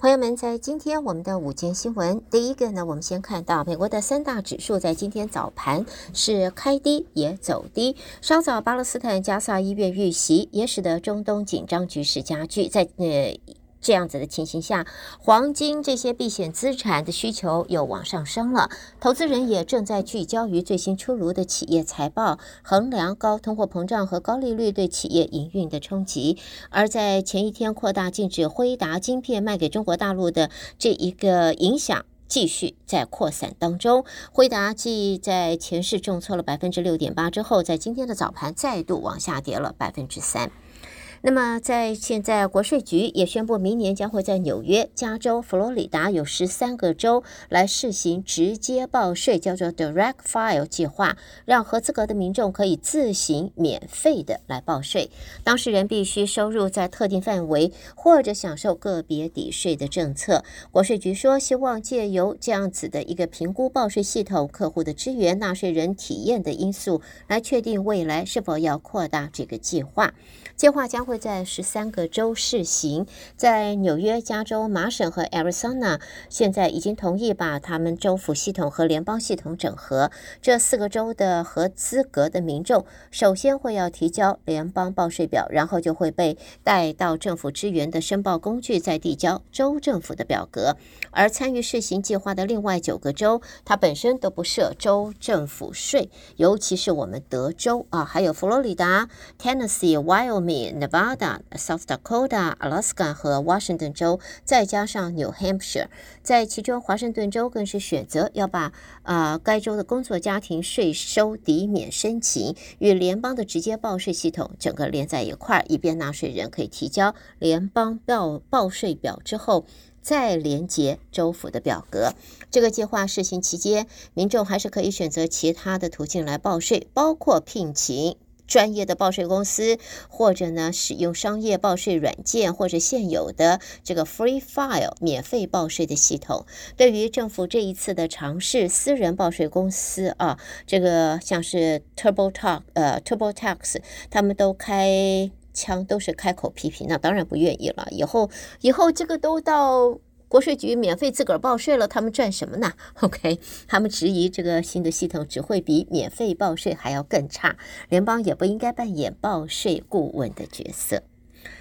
朋友们，在今天我们的午间新闻，第一个呢，我们先看到美国的三大指数在今天早盘是开低也走低。稍早，巴勒斯坦加萨医院遇袭，也使得中东紧张局势加剧。在呃。这样子的情形下，黄金这些避险资产的需求又往上升了。投资人也正在聚焦于最新出炉的企业财报，衡量高通货膨胀和高利率对企业营运的冲击。而在前一天扩大禁止辉达晶片卖给中国大陆的这一个影响，继续在扩散当中。辉达继在前市重挫了百分之六点八之后，在今天的早盘再度往下跌了百分之三。那么，在现在，国税局也宣布，明年将会在纽约、加州、佛罗里达有十三个州来试行直接报税，叫做 Direct File 计划，让合资格的民众可以自行免费的来报税。当事人必须收入在特定范围，或者享受个别抵税的政策。国税局说，希望借由这样子的一个评估报税系统、客户的支援、纳税人体验的因素，来确定未来是否要扩大这个计划。计划将会在十三个州试行，在纽约、加州、麻省和 Arizona，现在已经同意把他们州府系统和联邦系统整合。这四个州的合资格的民众，首先会要提交联邦报税表，然后就会被带到政府支援的申报工具，再递交州政府的表格。而参与试行计划的另外九个州，它本身都不设州政府税，尤其是我们德州啊，还有佛罗里达、Tennessee、Wyoming。Nevada、South Dakota、Alaska 和 Washington 州，再加上 New Hampshire，在其中华盛顿州更是选择要把啊、该州的工作家庭税收抵免申请与联邦的直接报税系统整个连在一块儿，以便纳税人可以提交联邦报报税表之后再连接州府的表格。这个计划试行期间，民众还是可以选择其他的途径来报税，包括聘请。专业的报税公司，或者呢，使用商业报税软件，或者现有的这个 Free File 免费报税的系统。对于政府这一次的尝试，私人报税公司啊，这个像是 TurboTax 呃 TurboTax，他们都开枪，都是开口批评，那当然不愿意了。以后以后这个都到。国税局免费自个儿报税了，他们赚什么呢？OK，他们质疑这个新的系统只会比免费报税还要更差，联邦也不应该扮演报税顾问的角色。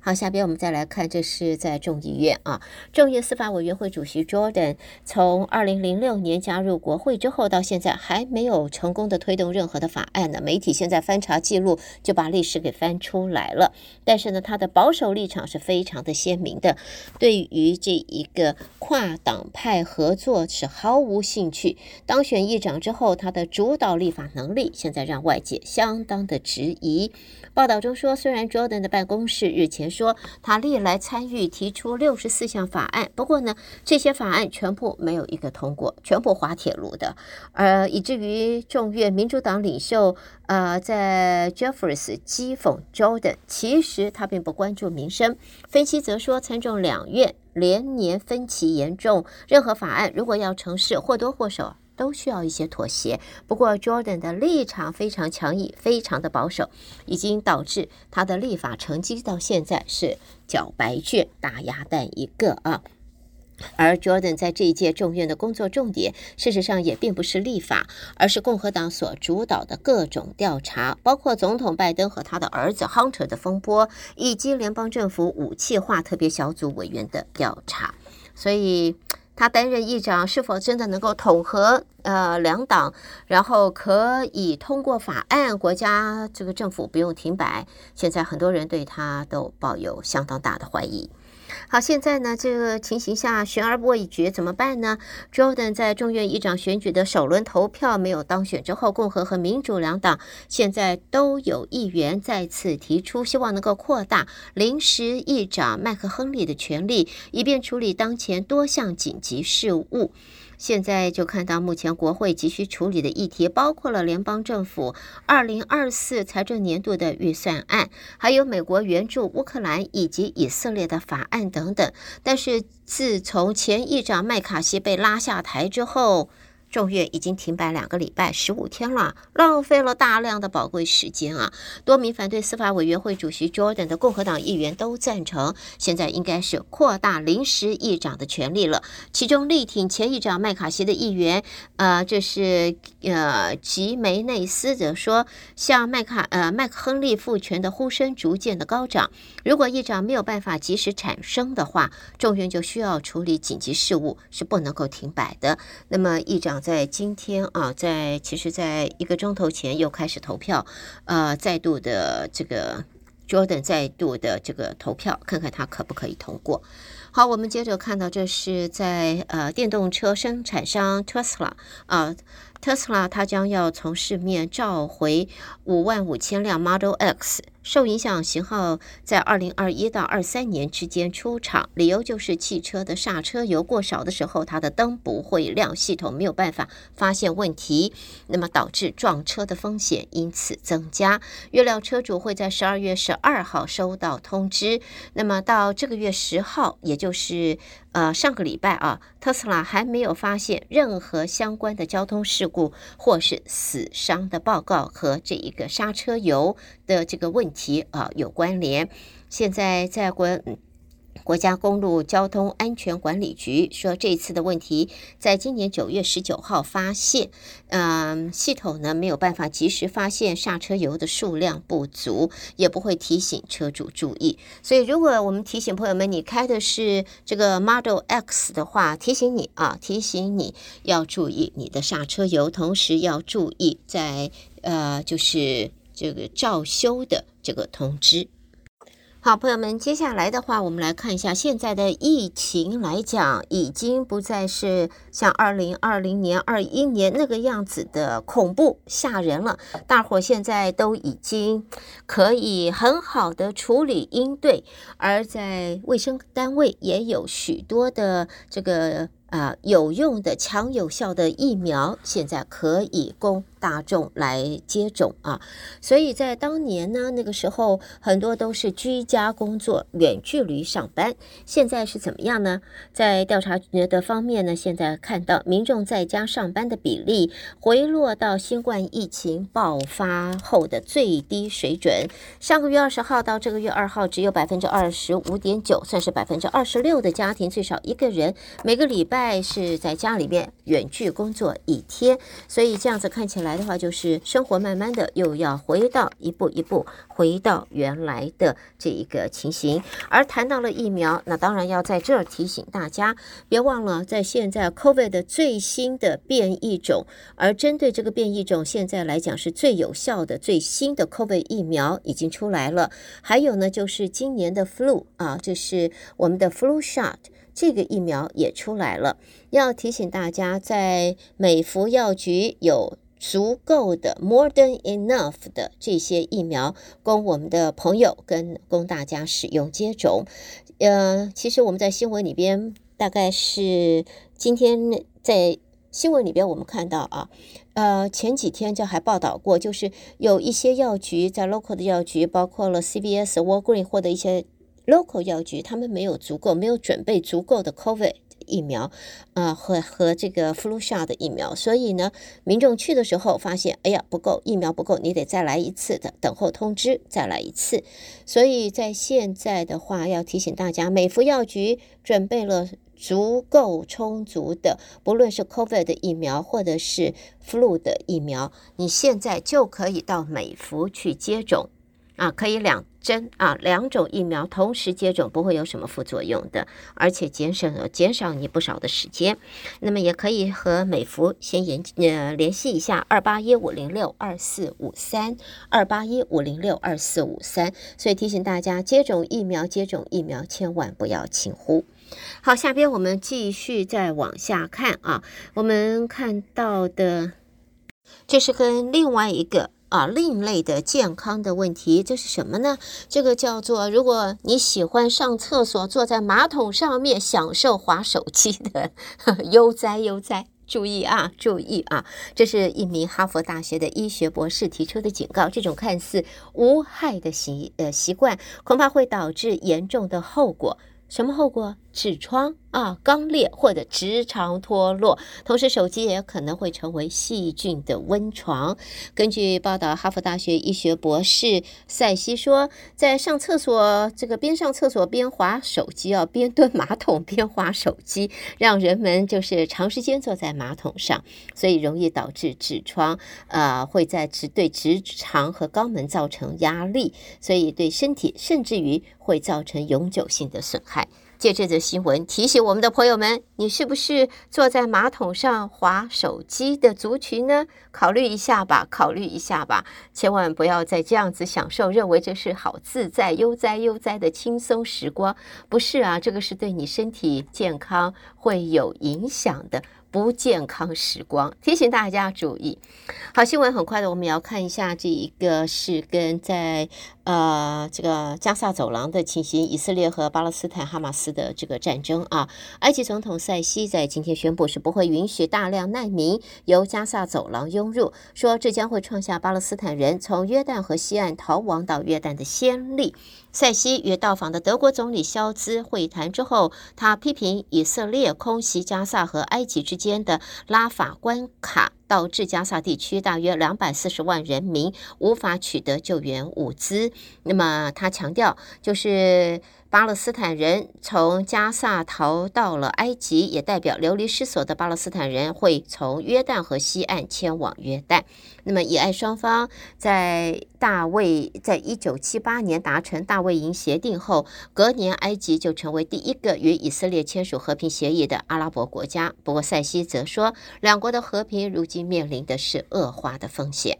好，下边我们再来看，这是在众议院啊，众议院司法委员会主席 Jordan 从二零零六年加入国会之后，到现在还没有成功的推动任何的法案呢。媒体现在翻查记录，就把历史给翻出来了。但是呢，他的保守立场是非常的鲜明的，对于这一个跨党派合作是毫无兴趣。当选议长之后，他的主导立法能力现在让外界相当的质疑。报道中说，虽然 Jordan 的办公室日前说他历来参与提出六十四项法案，不过呢，这些法案全部没有一个通过，全部滑铁卢的，呃，以至于众院民主党领袖呃在 Jeffries 讥讽 Jordan，其实他并不关注民生。分析则说，参众两院连年分歧严重，任何法案如果要成事，或多或少。都需要一些妥协。不过，Jordan 的立场非常强硬，非常的保守，已经导致他的立法成绩到现在是缴白卷、大鸭蛋一个啊。而 Jordan 在这一届众院的工作重点，事实上也并不是立法，而是共和党所主导的各种调查，包括总统拜登和他的儿子 Hunter 的风波，以及联邦政府武器化特别小组委员的调查。所以。他担任议长是否真的能够统合呃两党，然后可以通过法案，国家这个政府不用停摆？现在很多人对他都抱有相当大的怀疑。好，现在呢，这个情形下悬而未决，怎么办呢？Jordan 在众院议长选举的首轮投票没有当选之后，共和和民主两党现在都有议员再次提出，希望能够扩大临时议长麦克亨利的权利，以便处理当前多项紧急事务。现在就看到，目前国会急需处理的议题包括了联邦政府二零二四财政年度的预算案，还有美国援助乌克兰以及以色列的法案等等。但是，自从前议长麦卡锡被拉下台之后，众院已经停摆两个礼拜，十五天了，浪费了大量的宝贵时间啊！多名反对司法委员会主席 Jordan 的共和党议员都赞成，现在应该是扩大临时议长的权力了。其中力挺前议长麦卡锡的议员，呃，这是呃吉梅内斯则说，向麦卡呃麦克亨利复权的呼声逐渐的高涨。如果议长没有办法及时产生的话，众院就需要处理紧急事务，是不能够停摆的。那么议长。在今天啊，在其实，在一个钟头前又开始投票，呃，再度的这个 Jordan 再度的这个投票，看看他可不可以通过。好，我们接着看到，这是在呃电动车生产商 Tesla 啊。特斯拉，它将要从市面召回五万五千辆 Model X，受影响型号在二零二一到二三年之间出厂，理由就是汽车的刹车油过少的时候，它的灯不会亮，系统没有办法发现问题，那么导致撞车的风险因此增加。预料车主会在十二月十二号收到通知，那么到这个月十号，也就是。呃，上个礼拜啊，特斯拉还没有发现任何相关的交通事故或是死伤的报告和这一个刹车油的这个问题啊有关联。现在在国。国家公路交通安全管理局说，这次的问题在今年九月十九号发现，嗯，系统呢没有办法及时发现刹车油的数量不足，也不会提醒车主注意。所以，如果我们提醒朋友们，你开的是这个 Model X 的话，提醒你啊，提醒你要注意你的刹车油，同时要注意在呃，就是这个照修的这个通知。好，朋友们，接下来的话，我们来看一下现在的疫情来讲，已经不再是像二零二零年、二一年那个样子的恐怖吓人了。大伙现在都已经可以很好的处理应对，而在卫生单位也有许多的这个。啊、有用的、强有效的疫苗，现在可以供大众来接种啊。所以在当年呢，那个时候很多都是居家工作、远距离上班。现在是怎么样呢？在调查的方面呢，现在看到民众在家上班的比例回落到新冠疫情爆发后的最低水准。上个月二十号到这个月二号，只有百分之二十五点九，算是百分之二十六的家庭最少一个人每个礼拜。在是在家里面远距工作一天，所以这样子看起来的话，就是生活慢慢的又要回到一步一步回到原来的这一个情形。而谈到了疫苗，那当然要在这儿提醒大家，别忘了在现在 COVID 的最新的变异种，而针对这个变异种，现在来讲是最有效的最新的 COVID 疫苗已经出来了。还有呢，就是今年的 flu 啊，就是我们的 flu shot。这个疫苗也出来了，要提醒大家，在美服药局有足够的 more than enough 的这些疫苗，供我们的朋友跟供大家使用接种。呃，其实我们在新闻里边，大概是今天在新闻里边我们看到啊，呃，前几天就还报道过，就是有一些药局在 local 的药局，包括了 CVS、Walgreen 或者一些。Local 药局他们没有足够，没有准备足够的 COVID 疫苗，啊、呃，和和这个 flu shot 的疫苗，所以呢，民众去的时候发现，哎呀，不够，疫苗不够，你得再来一次的，等候通知再来一次。所以在现在的话，要提醒大家，美孚药局准备了足够充足的，不论是 COVID 的疫苗或者是 flu 的疫苗，你现在就可以到美孚去接种。啊，可以两针啊，两种疫苗同时接种，不会有什么副作用的，而且减少减少你不少的时间。那么也可以和美福先联呃联系一下，二八一五零六二四五三，二八一五零六二四五三。所以提醒大家，接种疫苗，接种疫苗，千万不要轻忽。好，下边我们继续再往下看啊，我们看到的，这是跟另外一个。啊，另类的健康的问题，这是什么呢？这个叫做，如果你喜欢上厕所，坐在马桶上面享受滑手机的，悠哉悠哉，注意啊，注意啊！这是一名哈佛大学的医学博士提出的警告，这种看似无害的习呃习惯，恐怕会导致严重的后果。什么后果？痔疮啊、肛裂或者直肠脱落。同时，手机也可能会成为细菌的温床。根据报道，哈佛大学医学博士赛西说，在上厕所这个边上厕所边滑手机啊，边蹲马桶边滑手机，让人们就是长时间坐在马桶上，所以容易导致痔疮，呃，会在直对直肠和肛门造成压力，所以对身体甚至于会造成永久性的损害。借这则新闻提醒我们的朋友们，你是不是坐在马桶上划手机的族群呢？考虑一下吧，考虑一下吧，千万不要再这样子享受，认为这是好自在、悠哉悠哉的轻松时光。不是啊，这个是对你身体健康会有影响的。不健康时光，提醒大家注意。好，新闻很快的，我们也要看一下这一个是跟在呃这个加萨走廊的情形，以色列和巴勒斯坦哈马斯的这个战争啊。埃及总统塞西在今天宣布是不会允许大量难民由加萨走廊涌入，说这将会创下巴勒斯坦人从约旦河西岸逃亡到约旦的先例。塞西与到访的德国总理肖兹会谈之后，他批评以色列空袭加萨和埃及之间的拉法关卡，导致加萨地区大约两百四十万人民无法取得救援物资。那么他强调，就是。巴勒斯坦人从加萨逃到了埃及，也代表流离失所的巴勒斯坦人会从约旦河西岸迁往约旦。那么，以埃双方在大卫在一九七八年达成大卫营协定后，隔年埃及就成为第一个与以色列签署和平协议的阿拉伯国家。不过，塞西则说，两国的和平如今面临的是恶化的风险。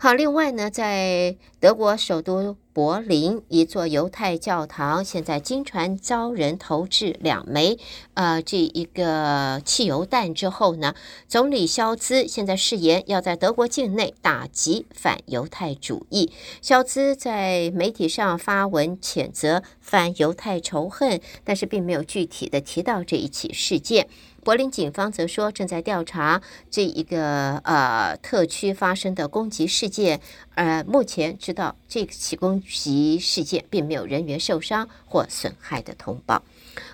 好，另外呢，在德国首都柏林，一座犹太教堂现在经传遭人投掷两枚呃这一个汽油弹之后呢，总理肖兹现在誓言要在德国境内打击反犹太主义。肖兹在媒体上发文谴责反犹太仇恨，但是并没有具体的提到这一起事件。柏林警方则说，正在调查这一个呃特区发生的攻击事件。呃，目前知道这起攻击事件并没有人员受伤或损害的通报。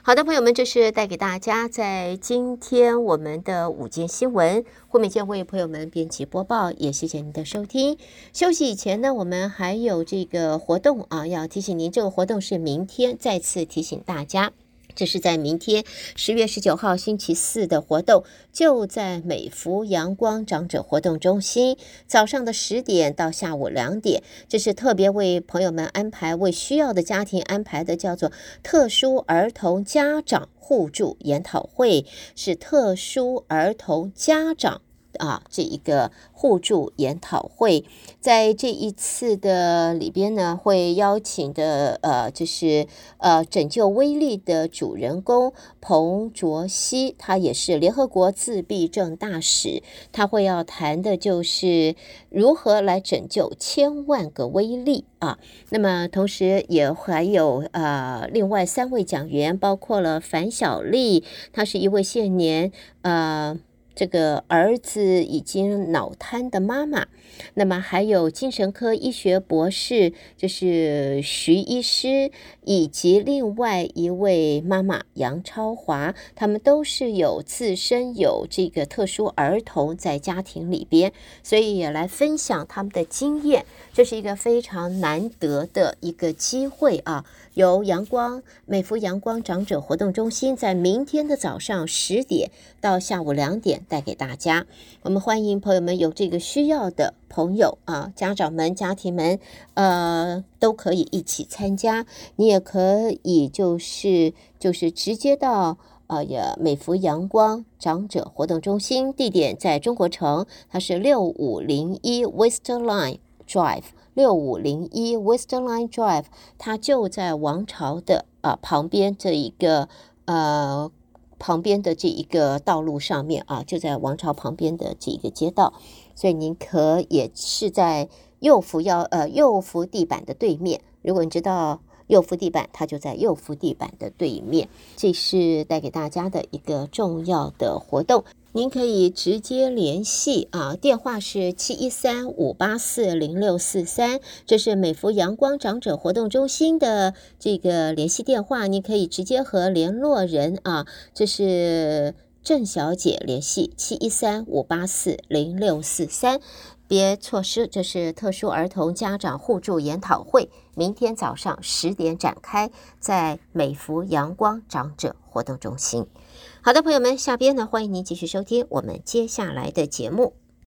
好的，朋友们，这是带给大家在今天我们的午间新闻。后面将为朋友们编辑播报，也谢谢您的收听。休息以前呢，我们还有这个活动啊，要提醒您，这个活动是明天，再次提醒大家。这是在明天十月十九号星期四的活动，就在美福阳光长者活动中心，早上的十点到下午两点。这是特别为朋友们安排、为需要的家庭安排的，叫做特殊儿童家长互助研讨会，是特殊儿童家长。啊，这一个互助研讨会，在这一次的里边呢，会邀请的呃，就是呃，拯救威利的主人公彭卓熙，他也是联合国自闭症大使，他会要谈的就是如何来拯救千万个威利啊。那么同时也还有呃，另外三位讲员，包括了樊小丽，她是一位现年呃。这个儿子已经脑瘫的妈妈，那么还有精神科医学博士，就是徐医师，以及另外一位妈妈杨超华，他们都是有自身有这个特殊儿童在家庭里边，所以也来分享他们的经验，这是一个非常难得的一个机会啊。由阳光美孚阳光长者活动中心在明天的早上十点到下午两点带给大家。我们欢迎朋友们有这个需要的朋友啊，家长们、家庭们，呃，都可以一起参加。你也可以就是就是直接到呃呀美福阳光长者活动中心，地点在中国城，它是六五零一 Westerline Drive。六五零一 Westerline Drive，它就在王朝的啊、旁边这一个呃旁边的这一个道路上面啊，就在王朝旁边的这一个街道，所以您可也是在右扶要呃右扶地板的对面。如果你知道右扶地板，它就在右扶地板的对面。这是带给大家的一个重要的活动。您可以直接联系啊，电话是七一三五八四零六四三，这是美福阳光长者活动中心的这个联系电话，你可以直接和联络人啊，这是郑小姐联系七一三五八四零六四三。别错失，这是特殊儿童家长互助研讨会，明天早上十点展开，在美福阳光长者活动中心。好的，朋友们，下边呢，欢迎您继续收听我们接下来的节目。